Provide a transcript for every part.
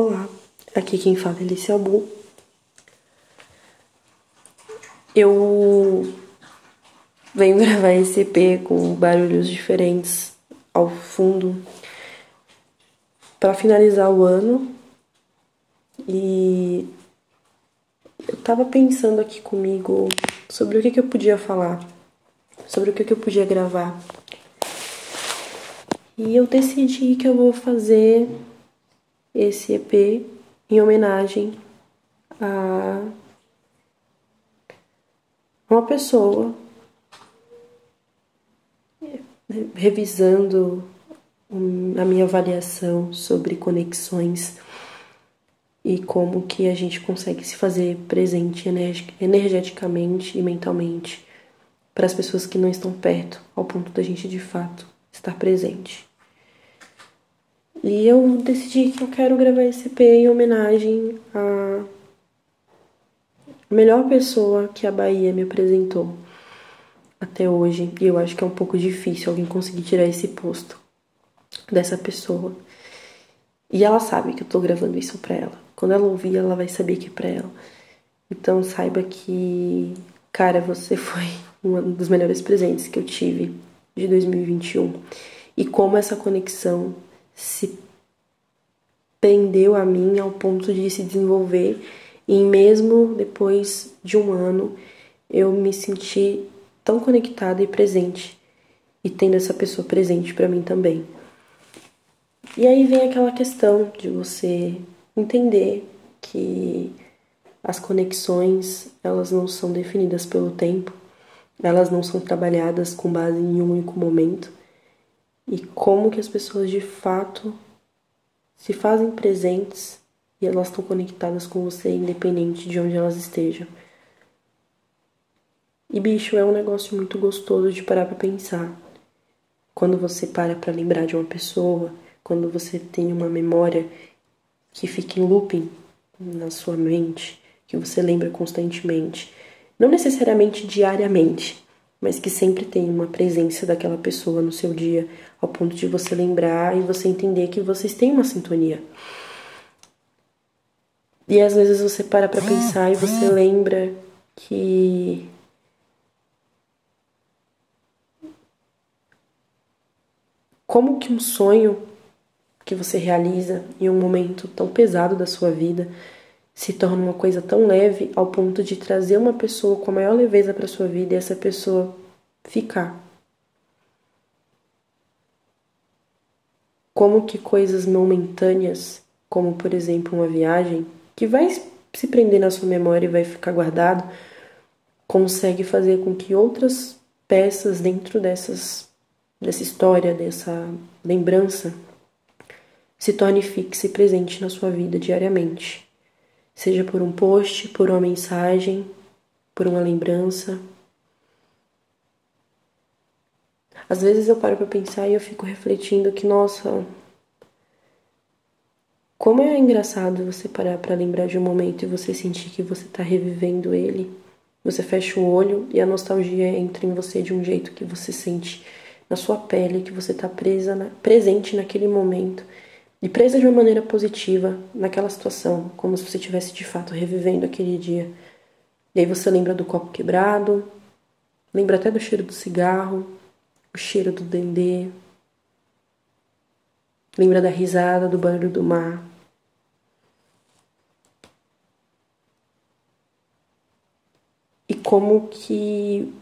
Olá, aqui quem fala é Alice Albu. Eu venho gravar esse EP com barulhos diferentes ao fundo para finalizar o ano e eu tava pensando aqui comigo sobre o que, que eu podia falar, sobre o que, que eu podia gravar. E eu decidi que eu vou fazer esse EP em homenagem a uma pessoa revisando a minha avaliação sobre conexões e como que a gente consegue se fazer presente energeticamente e mentalmente para as pessoas que não estão perto, ao ponto da gente de fato estar presente. E eu decidi que eu quero gravar esse EP em homenagem à melhor pessoa que a Bahia me apresentou até hoje. E eu acho que é um pouco difícil alguém conseguir tirar esse posto dessa pessoa. E ela sabe que eu tô gravando isso pra ela. Quando ela ouvir, ela vai saber que é pra ela. Então saiba que, cara, você foi um dos melhores presentes que eu tive de 2021. E como essa conexão se prendeu a mim ao ponto de se desenvolver. E mesmo depois de um ano eu me senti tão conectada e presente. E tendo essa pessoa presente para mim também. E aí vem aquela questão de você entender que as conexões, elas não são definidas pelo tempo, elas não são trabalhadas com base em um único momento, e como que as pessoas de fato se fazem presentes e elas estão conectadas com você independente de onde elas estejam. E bicho, é um negócio muito gostoso de parar para pensar. Quando você para para lembrar de uma pessoa, quando você tem uma memória que fica em looping na sua mente, que você lembra constantemente, não necessariamente diariamente, mas que sempre tem uma presença daquela pessoa no seu dia, ao ponto de você lembrar e você entender que vocês têm uma sintonia. E às vezes você para para pensar e você lembra que como que um sonho que você realiza em um momento tão pesado da sua vida se torna uma coisa tão leve ao ponto de trazer uma pessoa com a maior leveza para sua vida e essa pessoa ficar. Como que coisas momentâneas, como por exemplo uma viagem, que vai se prender na sua memória e vai ficar guardado, consegue fazer com que outras peças dentro dessas dessa história, dessa lembrança, se torne fixe e presente na sua vida diariamente seja por um post, por uma mensagem, por uma lembrança. Às vezes eu paro para pensar e eu fico refletindo que, nossa, como é engraçado você parar para lembrar de um momento e você sentir que você está revivendo ele. Você fecha o olho e a nostalgia entra em você de um jeito que você sente na sua pele, que você está presa, na, presente naquele momento e presa de uma maneira positiva naquela situação, como se você estivesse de fato revivendo aquele dia. E aí você lembra do copo quebrado, lembra até do cheiro do cigarro, o cheiro do dendê, lembra da risada, do barulho do mar. E como que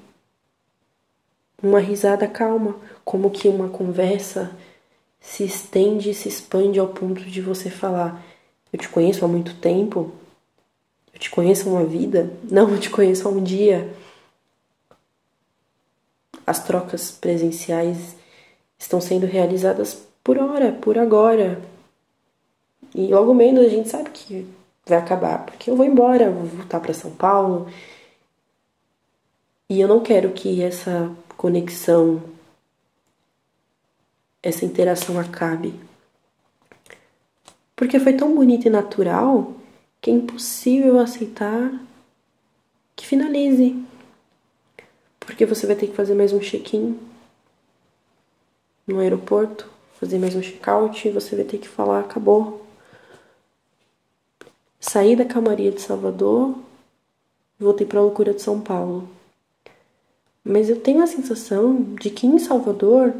uma risada calma, como que uma conversa se estende e se expande ao ponto de você falar: Eu te conheço há muito tempo, eu te conheço há uma vida, não, eu te conheço há um dia. As trocas presenciais estão sendo realizadas por hora, por agora. E logo menos a gente sabe que vai acabar, porque eu vou embora, vou voltar para São Paulo. E eu não quero que essa conexão essa interação acabe. Porque foi tão bonito e natural que é impossível aceitar que finalize. Porque você vai ter que fazer mais um check-in no aeroporto, fazer mais um check-out você vai ter que falar: acabou. Saí da calmaria de Salvador, voltei para a loucura de São Paulo. Mas eu tenho a sensação de que em Salvador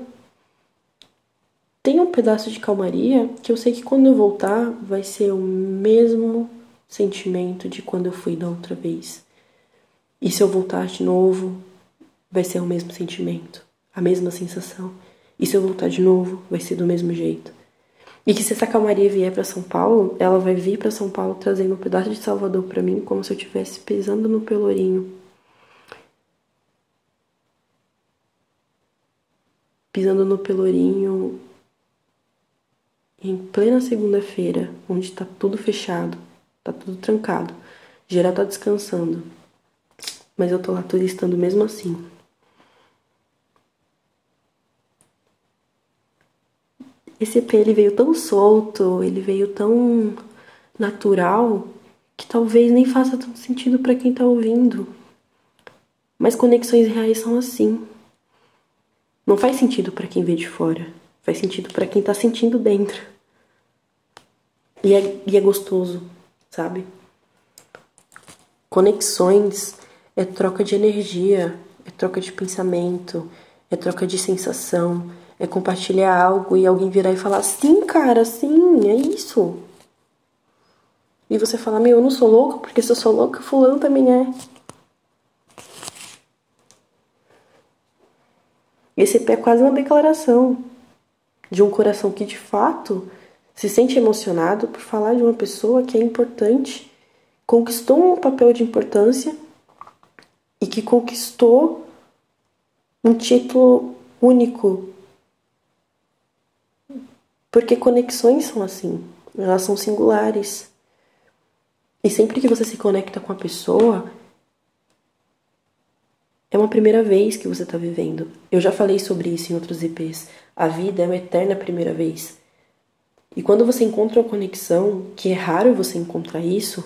tem um pedaço de calmaria que eu sei que quando eu voltar vai ser o mesmo sentimento de quando eu fui da outra vez. E se eu voltar de novo, vai ser o mesmo sentimento, a mesma sensação. E se eu voltar de novo, vai ser do mesmo jeito. E que se essa calmaria vier para São Paulo, ela vai vir para São Paulo trazendo um pedaço de Salvador para mim, como se eu estivesse pisando no pelourinho. Pisando no pelourinho em plena segunda-feira, onde está tudo fechado, tá tudo trancado. Geral tá descansando. Mas eu tô lá turistando mesmo assim. Esse EP ele veio tão solto, ele veio tão natural que talvez nem faça tanto sentido para quem tá ouvindo. Mas conexões reais são assim. Não faz sentido para quem vê de fora, faz sentido para quem tá sentindo dentro. E é, e é gostoso, sabe? Conexões é troca de energia, é troca de pensamento, é troca de sensação, é compartilhar algo e alguém virar e falar: sim, cara, sim, é isso. E você falar: meu, eu não sou louca, porque se eu sou louca, Fulano também é. Esse é quase uma declaração de um coração que de fato se sente emocionado por falar de uma pessoa que é importante, conquistou um papel de importância e que conquistou um título único porque conexões são assim, elas são singulares. E sempre que você se conecta com a pessoa, é uma primeira vez que você está vivendo. Eu já falei sobre isso em outros IPs. A vida é uma eterna primeira vez. E quando você encontra uma conexão, que é raro você encontrar isso,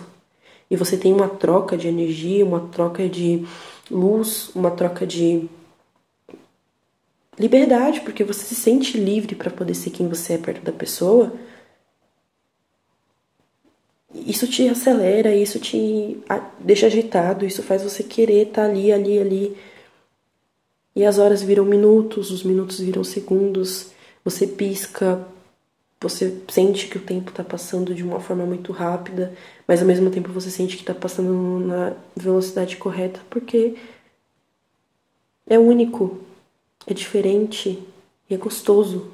e você tem uma troca de energia, uma troca de luz, uma troca de liberdade, porque você se sente livre para poder ser quem você é perto da pessoa. Isso te acelera, isso te deixa agitado, isso faz você querer estar tá ali, ali, ali. E as horas viram minutos, os minutos viram segundos, você pisca, você sente que o tempo está passando de uma forma muito rápida, mas ao mesmo tempo você sente que está passando na velocidade correta, porque é único, é diferente e é gostoso.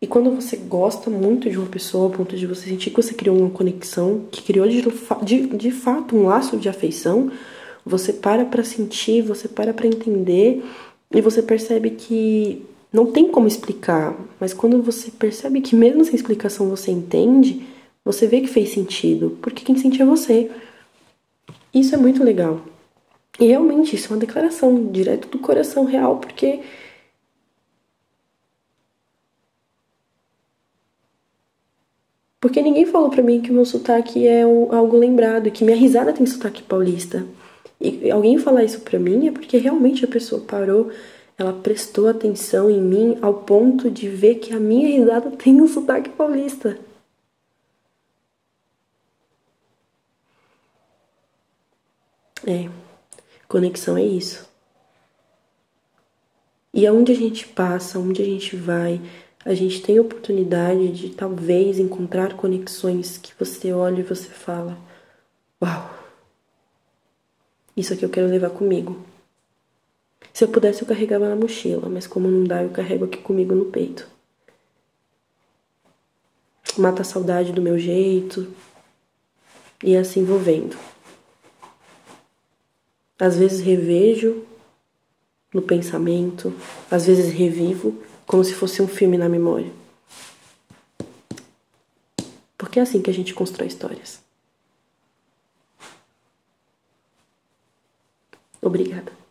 E quando você gosta muito de uma pessoa, ao ponto de você sentir que você criou uma conexão, que criou de, de, de fato um laço de afeição, você para para sentir, você para para entender e você percebe que não tem como explicar, mas quando você percebe que mesmo sem explicação você entende, você vê que fez sentido, porque quem sente é você. Isso é muito legal. E realmente, isso é uma declaração direto do coração real, porque Porque ninguém falou para mim que o meu sotaque é algo lembrado, que minha risada tem sotaque paulista. E alguém falar isso pra mim é porque realmente a pessoa parou, ela prestou atenção em mim ao ponto de ver que a minha risada tem um sotaque paulista. É. Conexão é isso. E aonde a gente passa, onde a gente vai, a gente tem oportunidade de talvez encontrar conexões que você olha e você fala: Uau, isso aqui eu quero levar comigo. Se eu pudesse, eu carregava na mochila, mas como não dá, eu carrego aqui comigo no peito. Mata a saudade do meu jeito e assim vou vendo. Às vezes revejo no pensamento, às vezes revivo como se fosse um filme na memória. Porque é assim que a gente constrói histórias. Obrigada.